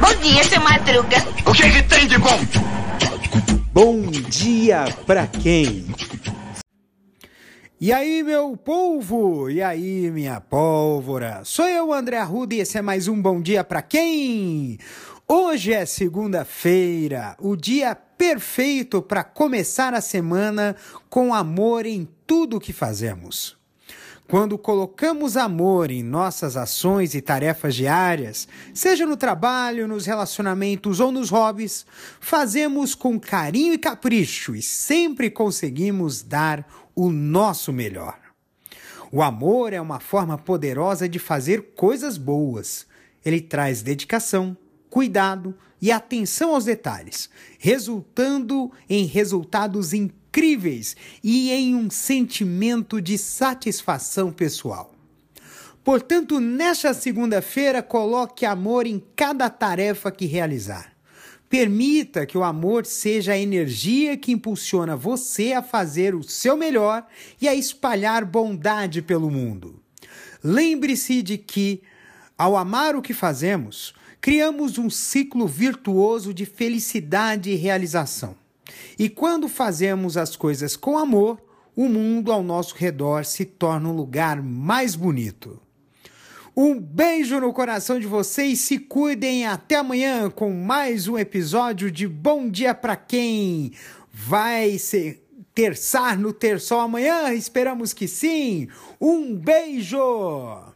Bom dia, seu Madruga. O que, que tem de bom? Bom dia pra quem? E aí, meu polvo? E aí, minha pólvora? Sou eu, André Arruda, e esse é mais um Bom Dia Pra Quem? Hoje é segunda-feira, o dia perfeito para começar a semana com amor em tudo o que fazemos. Quando colocamos amor em nossas ações e tarefas diárias, seja no trabalho, nos relacionamentos ou nos hobbies, fazemos com carinho e capricho e sempre conseguimos dar o nosso melhor. O amor é uma forma poderosa de fazer coisas boas. Ele traz dedicação, cuidado e atenção aos detalhes, resultando em resultados incríveis incríveis e em um sentimento de satisfação pessoal. Portanto, nesta segunda-feira, coloque amor em cada tarefa que realizar. Permita que o amor seja a energia que impulsiona você a fazer o seu melhor e a espalhar bondade pelo mundo. Lembre-se de que, ao amar o que fazemos, criamos um ciclo virtuoso de felicidade e realização. E quando fazemos as coisas com amor, o mundo ao nosso redor se torna um lugar mais bonito. Um beijo no coração de vocês, se cuidem até amanhã com mais um episódio de Bom Dia para quem vai ser terçar no terçol amanhã, esperamos que sim. Um beijo.